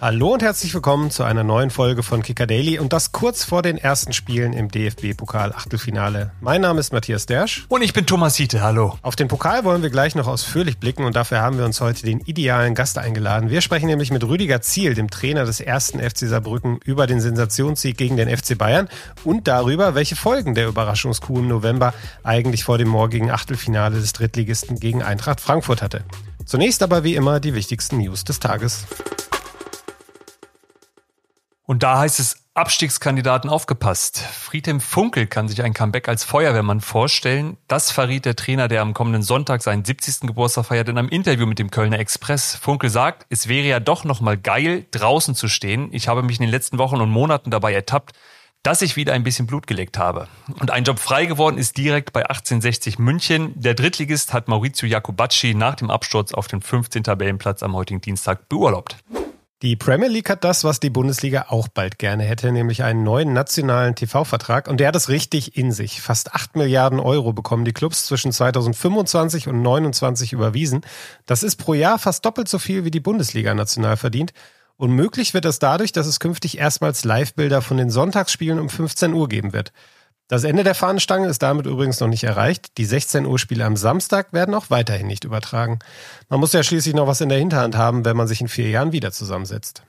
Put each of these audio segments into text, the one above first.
Hallo und herzlich willkommen zu einer neuen Folge von Kicker Daily und das kurz vor den ersten Spielen im DFB-Pokal Achtelfinale. Mein Name ist Matthias Dersch. Und ich bin Thomas Hiete, hallo. Auf den Pokal wollen wir gleich noch ausführlich blicken und dafür haben wir uns heute den idealen Gast eingeladen. Wir sprechen nämlich mit Rüdiger Ziel, dem Trainer des ersten FC Saarbrücken, über den Sensationssieg gegen den FC Bayern und darüber, welche Folgen der Überraschungskuh im November eigentlich vor dem morgigen Achtelfinale des Drittligisten gegen Eintracht Frankfurt hatte. Zunächst aber wie immer die wichtigsten News des Tages. Und da heißt es Abstiegskandidaten aufgepasst. Friedhelm Funkel kann sich ein Comeback als Feuerwehrmann vorstellen. Das verriet der Trainer, der am kommenden Sonntag seinen 70. Geburtstag feiert, in einem Interview mit dem Kölner Express. Funkel sagt, es wäre ja doch nochmal geil, draußen zu stehen. Ich habe mich in den letzten Wochen und Monaten dabei ertappt, dass ich wieder ein bisschen Blut geleckt habe. Und ein Job frei geworden ist direkt bei 1860 München. Der Drittligist hat Maurizio Jacobacci nach dem Absturz auf den 15. Tabellenplatz am heutigen Dienstag beurlaubt. Die Premier League hat das, was die Bundesliga auch bald gerne hätte, nämlich einen neuen nationalen TV-Vertrag. Und der hat es richtig in sich. Fast 8 Milliarden Euro bekommen die Clubs zwischen 2025 und 2029 überwiesen. Das ist pro Jahr fast doppelt so viel, wie die Bundesliga national verdient. Und möglich wird das dadurch, dass es künftig erstmals Live-Bilder von den Sonntagsspielen um 15 Uhr geben wird. Das Ende der Fahnenstange ist damit übrigens noch nicht erreicht. Die 16 Uhr Spiele am Samstag werden auch weiterhin nicht übertragen. Man muss ja schließlich noch was in der Hinterhand haben, wenn man sich in vier Jahren wieder zusammensetzt.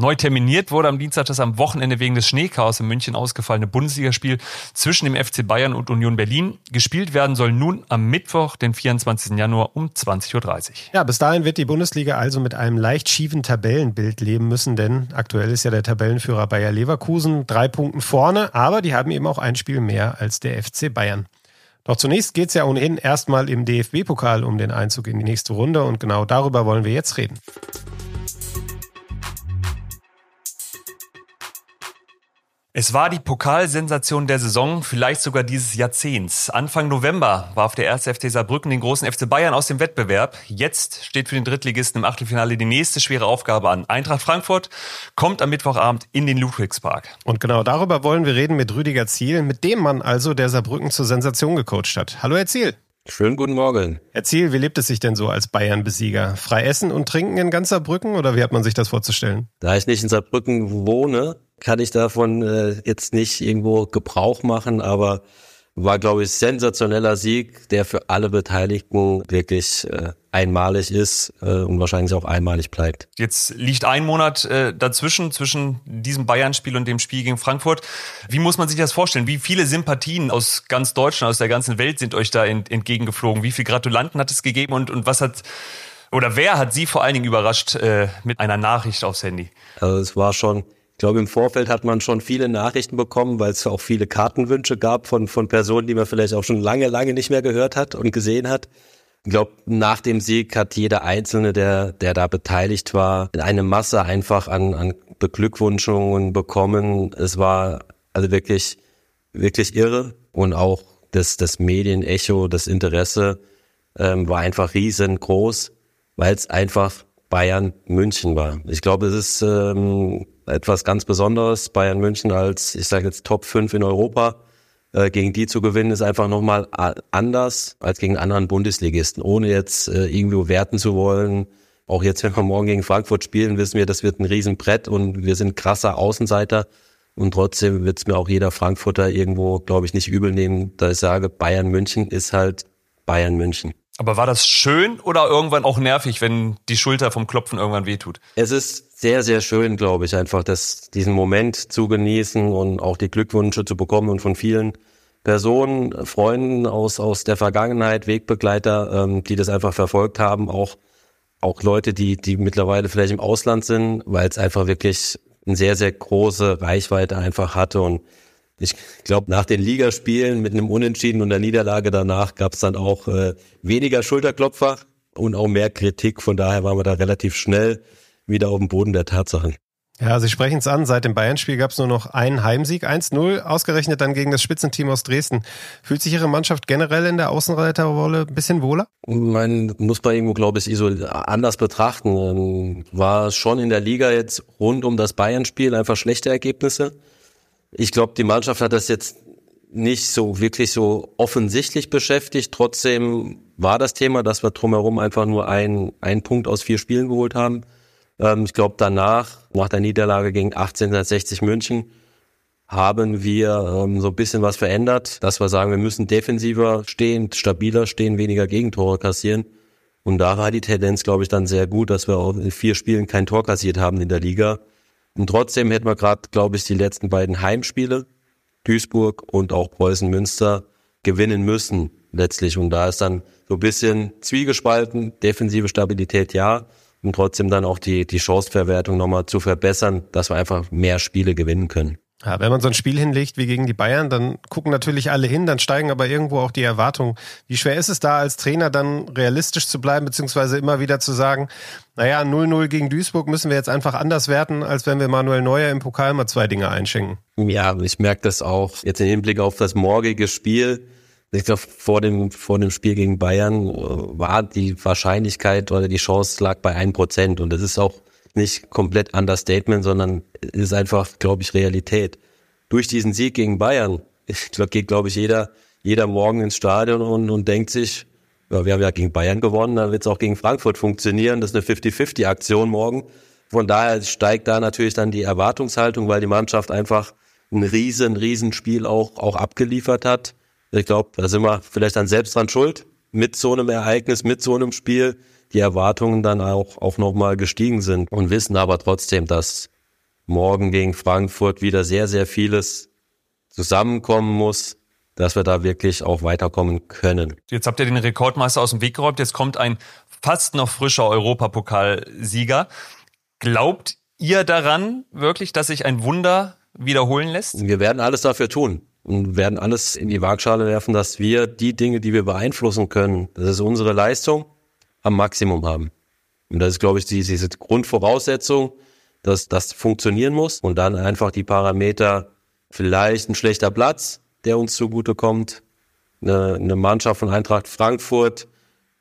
Neu terminiert wurde am Dienstag das am Wochenende wegen des Schneechaos in München ausgefallene Bundesligaspiel zwischen dem FC Bayern und Union Berlin. Gespielt werden soll nun am Mittwoch, den 24. Januar um 20.30 Uhr. Ja, bis dahin wird die Bundesliga also mit einem leicht schiefen Tabellenbild leben müssen, denn aktuell ist ja der Tabellenführer Bayer Leverkusen drei Punkten vorne, aber die haben eben auch ein Spiel mehr als der FC Bayern. Doch zunächst geht es ja ohnehin erstmal im DFB-Pokal um den Einzug in die nächste Runde und genau darüber wollen wir jetzt reden. Es war die Pokalsensation der Saison, vielleicht sogar dieses Jahrzehnts. Anfang November warf der erste FC Saarbrücken den großen FC Bayern aus dem Wettbewerb. Jetzt steht für den Drittligisten im Achtelfinale die nächste schwere Aufgabe an. Eintracht Frankfurt kommt am Mittwochabend in den Ludwigspark. Und genau darüber wollen wir reden mit Rüdiger Ziel, mit dem Mann also, der Saarbrücken zur Sensation gecoacht hat. Hallo Herr Ziel. Schönen guten Morgen. Herr Ziel, wie lebt es sich denn so als Bayern-Besieger? Frei essen und trinken in ganz Saarbrücken oder wie hat man sich das vorzustellen? Da ich nicht in Saarbrücken wohne, kann ich davon äh, jetzt nicht irgendwo Gebrauch machen, aber war, glaube ich, sensationeller Sieg, der für alle Beteiligten wirklich äh, einmalig ist äh, und wahrscheinlich auch einmalig bleibt. Jetzt liegt ein Monat äh, dazwischen, zwischen diesem Bayern-Spiel und dem Spiel gegen Frankfurt. Wie muss man sich das vorstellen? Wie viele Sympathien aus ganz Deutschland, aus der ganzen Welt sind euch da ent entgegengeflogen? Wie viele Gratulanten hat es gegeben und, und was hat oder wer hat Sie vor allen Dingen überrascht äh, mit einer Nachricht aufs Handy? Also es war schon ich glaube, im Vorfeld hat man schon viele Nachrichten bekommen, weil es auch viele Kartenwünsche gab von, von Personen, die man vielleicht auch schon lange, lange nicht mehr gehört hat und gesehen hat. Ich glaube, nach dem Sieg hat jeder Einzelne, der, der da beteiligt war, eine Masse einfach an, an Beglückwünschungen bekommen. Es war also wirklich, wirklich irre und auch das, das Medienecho, das Interesse ähm, war einfach riesengroß, weil es einfach Bayern München war. Ich glaube, es ist ähm, etwas ganz Besonderes, Bayern München als, ich sage jetzt Top 5 in Europa. Äh, gegen die zu gewinnen ist einfach nochmal anders als gegen anderen Bundesligisten, ohne jetzt äh, irgendwo werten zu wollen. Auch jetzt, wenn wir morgen gegen Frankfurt spielen, wissen wir, das wird ein Riesenbrett und wir sind krasser Außenseiter. Und trotzdem wird es mir auch jeder Frankfurter irgendwo, glaube ich, nicht übel nehmen, da ich sage, Bayern München ist halt Bayern München. Aber war das schön oder irgendwann auch nervig, wenn die Schulter vom Klopfen irgendwann wehtut? Es ist sehr, sehr schön, glaube ich, einfach das, diesen Moment zu genießen und auch die Glückwünsche zu bekommen und von vielen Personen, Freunden aus, aus der Vergangenheit, Wegbegleiter, ähm, die das einfach verfolgt haben, auch, auch Leute, die, die mittlerweile vielleicht im Ausland sind, weil es einfach wirklich eine sehr, sehr große Reichweite einfach hatte und ich glaube, nach den Ligaspielen mit einem Unentschieden und der Niederlage danach gab es dann auch äh, weniger Schulterklopfer und auch mehr Kritik. Von daher waren wir da relativ schnell wieder auf dem Boden der Tatsachen. Ja, Sie sprechen es an. Seit dem Bayern-Spiel gab es nur noch einen Heimsieg, 1-0, ausgerechnet dann gegen das Spitzenteam aus Dresden. Fühlt sich Ihre Mannschaft generell in der Außenreiterrolle ein bisschen wohler? Man muss bei irgendwo, glaube ich, anders betrachten. Ähm, war schon in der Liga jetzt rund um das Bayern-Spiel einfach schlechte Ergebnisse. Ich glaube, die Mannschaft hat das jetzt nicht so wirklich so offensichtlich beschäftigt. Trotzdem war das Thema, dass wir drumherum einfach nur ein, einen Punkt aus vier Spielen geholt haben. Ähm, ich glaube, danach, nach der Niederlage gegen 1860 München, haben wir ähm, so ein bisschen was verändert, dass wir sagen, wir müssen defensiver stehen, stabiler stehen, weniger Gegentore kassieren. Und da war die Tendenz, glaube ich, dann sehr gut, dass wir auch in vier Spielen kein Tor kassiert haben in der Liga. Und trotzdem hätten wir gerade, glaube ich, die letzten beiden Heimspiele, Duisburg und auch Preußen Münster, gewinnen müssen letztlich. Und da ist dann so ein bisschen zwiegespalten, defensive Stabilität ja, und trotzdem dann auch die, die Chanceverwertung nochmal zu verbessern, dass wir einfach mehr Spiele gewinnen können. Ja, wenn man so ein Spiel hinlegt wie gegen die Bayern, dann gucken natürlich alle hin, dann steigen aber irgendwo auch die Erwartungen. Wie schwer ist es da als Trainer dann realistisch zu bleiben, beziehungsweise immer wieder zu sagen, naja, 0-0 gegen Duisburg müssen wir jetzt einfach anders werten, als wenn wir Manuel Neuer im Pokal mal zwei Dinge einschenken? Ja, ich merke das auch jetzt im Hinblick auf das morgige Spiel. Ich glaube, vor dem, vor dem Spiel gegen Bayern äh, war die Wahrscheinlichkeit oder die Chance lag bei ein Prozent und das ist auch nicht komplett Understatement, sondern ist einfach, glaube ich, Realität. Durch diesen Sieg gegen Bayern geht, glaube ich, jeder, jeder morgen ins Stadion und, und denkt sich, ja, wir haben ja gegen Bayern gewonnen, dann wird es auch gegen Frankfurt funktionieren. Das ist eine 50-50-Aktion morgen. Von daher steigt da natürlich dann die Erwartungshaltung, weil die Mannschaft einfach ein riesen, riesen Spiel auch, auch abgeliefert hat. Ich glaube, da sind wir vielleicht dann selbst dran schuld, mit so einem Ereignis, mit so einem Spiel die Erwartungen dann auch, auch nochmal gestiegen sind und wissen aber trotzdem, dass morgen gegen Frankfurt wieder sehr, sehr vieles zusammenkommen muss, dass wir da wirklich auch weiterkommen können. Jetzt habt ihr den Rekordmeister aus dem Weg geräumt. Jetzt kommt ein fast noch frischer Europapokalsieger. Glaubt ihr daran wirklich, dass sich ein Wunder wiederholen lässt? Wir werden alles dafür tun und werden alles in die Waagschale werfen, dass wir die Dinge, die wir beeinflussen können, das ist unsere Leistung, am Maximum haben. Und das ist, glaube ich, diese Grundvoraussetzung, dass das funktionieren muss und dann einfach die Parameter, vielleicht ein schlechter Platz, der uns zugutekommt, eine, eine Mannschaft von Eintracht Frankfurt,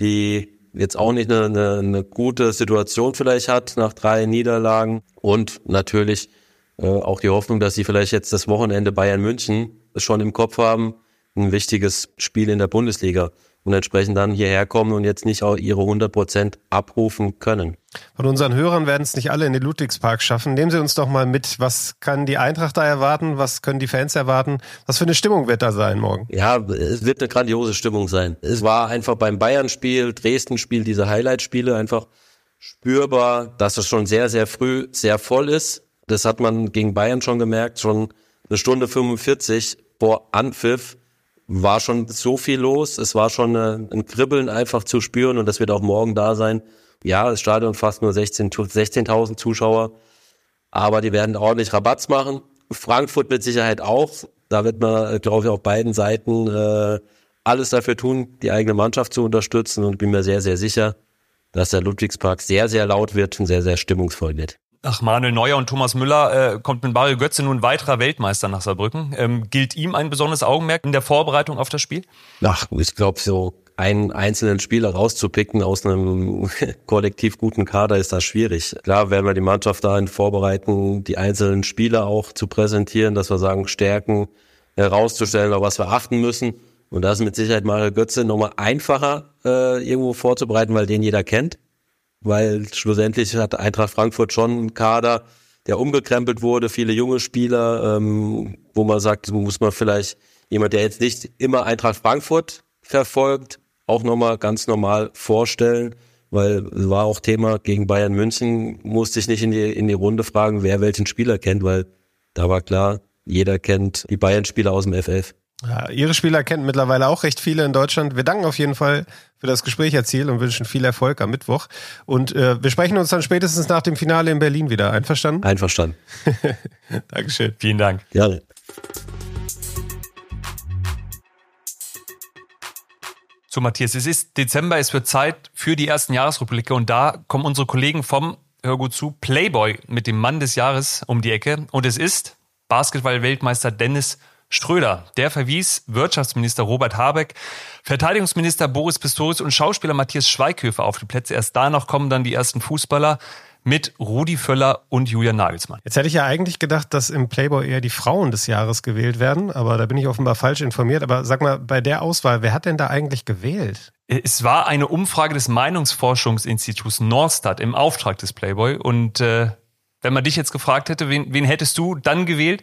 die jetzt auch nicht eine, eine, eine gute Situation vielleicht hat nach drei Niederlagen und natürlich äh, auch die Hoffnung, dass sie vielleicht jetzt das Wochenende Bayern München schon im Kopf haben, ein wichtiges Spiel in der Bundesliga und entsprechend dann hierher kommen und jetzt nicht auch ihre 100 Prozent abrufen können. Von unseren Hörern werden es nicht alle in den Ludwigspark schaffen. Nehmen Sie uns doch mal mit. Was kann die Eintracht da erwarten? Was können die Fans erwarten? Was für eine Stimmung wird da sein morgen? Ja, es wird eine grandiose Stimmung sein. Es war einfach beim Bayern-Spiel, Dresden-Spiel, diese Highlight-Spiele einfach spürbar, dass es schon sehr, sehr früh sehr voll ist. Das hat man gegen Bayern schon gemerkt, schon eine Stunde 45 vor Anpfiff war schon so viel los. Es war schon äh, ein Kribbeln einfach zu spüren und das wird auch morgen da sein. Ja, das Stadion fast nur 16.000 16 Zuschauer, aber die werden ordentlich Rabatz machen. Frankfurt mit Sicherheit auch. Da wird man, äh, glaube ich, auf beiden Seiten äh, alles dafür tun, die eigene Mannschaft zu unterstützen und bin mir sehr, sehr sicher, dass der Ludwigspark sehr, sehr laut wird und sehr, sehr stimmungsvoll wird. Nach Manuel Neuer und Thomas Müller äh, kommt mit Mario Götze nun weiterer Weltmeister nach Saarbrücken. Ähm, gilt ihm ein besonderes Augenmerk in der Vorbereitung auf das Spiel? Ach, ich glaube, so einen einzelnen Spieler rauszupicken aus einem kollektiv guten Kader ist das schwierig. Klar werden wir die Mannschaft dahin vorbereiten, die einzelnen Spieler auch zu präsentieren, dass wir sagen, Stärken herauszustellen, auf was wir achten müssen. Und da ist mit Sicherheit Mario Götze nochmal einfacher äh, irgendwo vorzubereiten, weil den jeder kennt weil schlussendlich hat Eintracht Frankfurt schon einen Kader, der umgekrempelt wurde, viele junge Spieler, ähm, wo man sagt, muss man vielleicht jemand, der jetzt nicht immer Eintracht Frankfurt verfolgt, auch nochmal ganz normal vorstellen, weil war auch Thema gegen Bayern München, musste ich nicht in die, in die Runde fragen, wer welchen Spieler kennt, weil da war klar, jeder kennt die Bayern-Spieler aus dem FF. Ja, Ihre Spieler kennen mittlerweile auch recht viele in Deutschland. Wir danken auf jeden Fall für das Gespräch, Herr Ziel, und wünschen viel Erfolg am Mittwoch. Und äh, wir sprechen uns dann spätestens nach dem Finale in Berlin wieder. Einverstanden? Einverstanden. Dankeschön. Vielen Dank. Gerne. So, Matthias, es ist Dezember, es wird Zeit für die ersten Jahresrückblicke und da kommen unsere Kollegen vom, hör gut zu, Playboy mit dem Mann des Jahres um die Ecke und es ist Basketball-Weltmeister Dennis Schröder. Der verwies Wirtschaftsminister Robert Habeck, Verteidigungsminister Boris Pistorius und Schauspieler Matthias Schweighöfer auf die Plätze. Erst danach kommen dann die ersten Fußballer. mit Rudi Völler und Julian Nagelsmann. Jetzt hätte ich ja eigentlich gedacht, dass im Playboy eher die Frauen des Jahres gewählt werden, aber da bin ich offenbar falsch informiert. Aber sag mal, bei der Auswahl, wer hat denn da eigentlich gewählt? Es war eine Umfrage des Meinungsforschungsinstituts Norstad im Auftrag des Playboy und äh, wenn man dich jetzt gefragt hätte, wen, wen hättest du dann gewählt?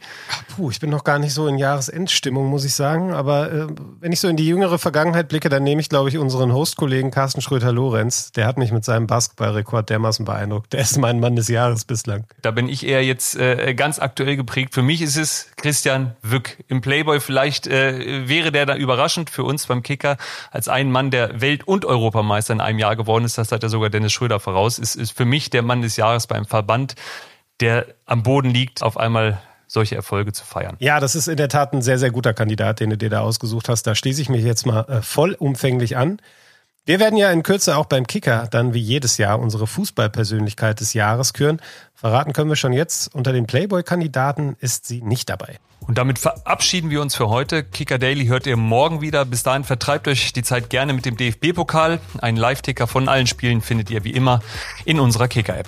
Puh, ich bin noch gar nicht so in Jahresendstimmung, muss ich sagen. Aber äh, wenn ich so in die jüngere Vergangenheit blicke, dann nehme ich, glaube ich, unseren Hostkollegen Carsten Schröter-Lorenz. Der hat mich mit seinem Basketballrekord dermaßen beeindruckt. Der ist mein Mann des Jahres bislang. Da bin ich eher jetzt äh, ganz aktuell geprägt. Für mich ist es Christian Wück. Im Playboy vielleicht äh, wäre der da überraschend für uns beim Kicker als ein Mann, der Welt- und Europameister in einem Jahr geworden ist. Das hat ja sogar Dennis Schröder voraus. Ist, ist für mich der Mann des Jahres beim Verband der am Boden liegt, auf einmal solche Erfolge zu feiern. Ja, das ist in der Tat ein sehr, sehr guter Kandidat, den du dir da ausgesucht hast. Da schließe ich mich jetzt mal äh, vollumfänglich an. Wir werden ja in Kürze auch beim Kicker dann wie jedes Jahr unsere Fußballpersönlichkeit des Jahres küren. Verraten können wir schon jetzt, unter den Playboy-Kandidaten ist sie nicht dabei. Und damit verabschieden wir uns für heute. Kicker Daily hört ihr morgen wieder. Bis dahin vertreibt euch die Zeit gerne mit dem DFB-Pokal. Einen Live-Ticker von allen Spielen findet ihr wie immer in unserer Kicker-App.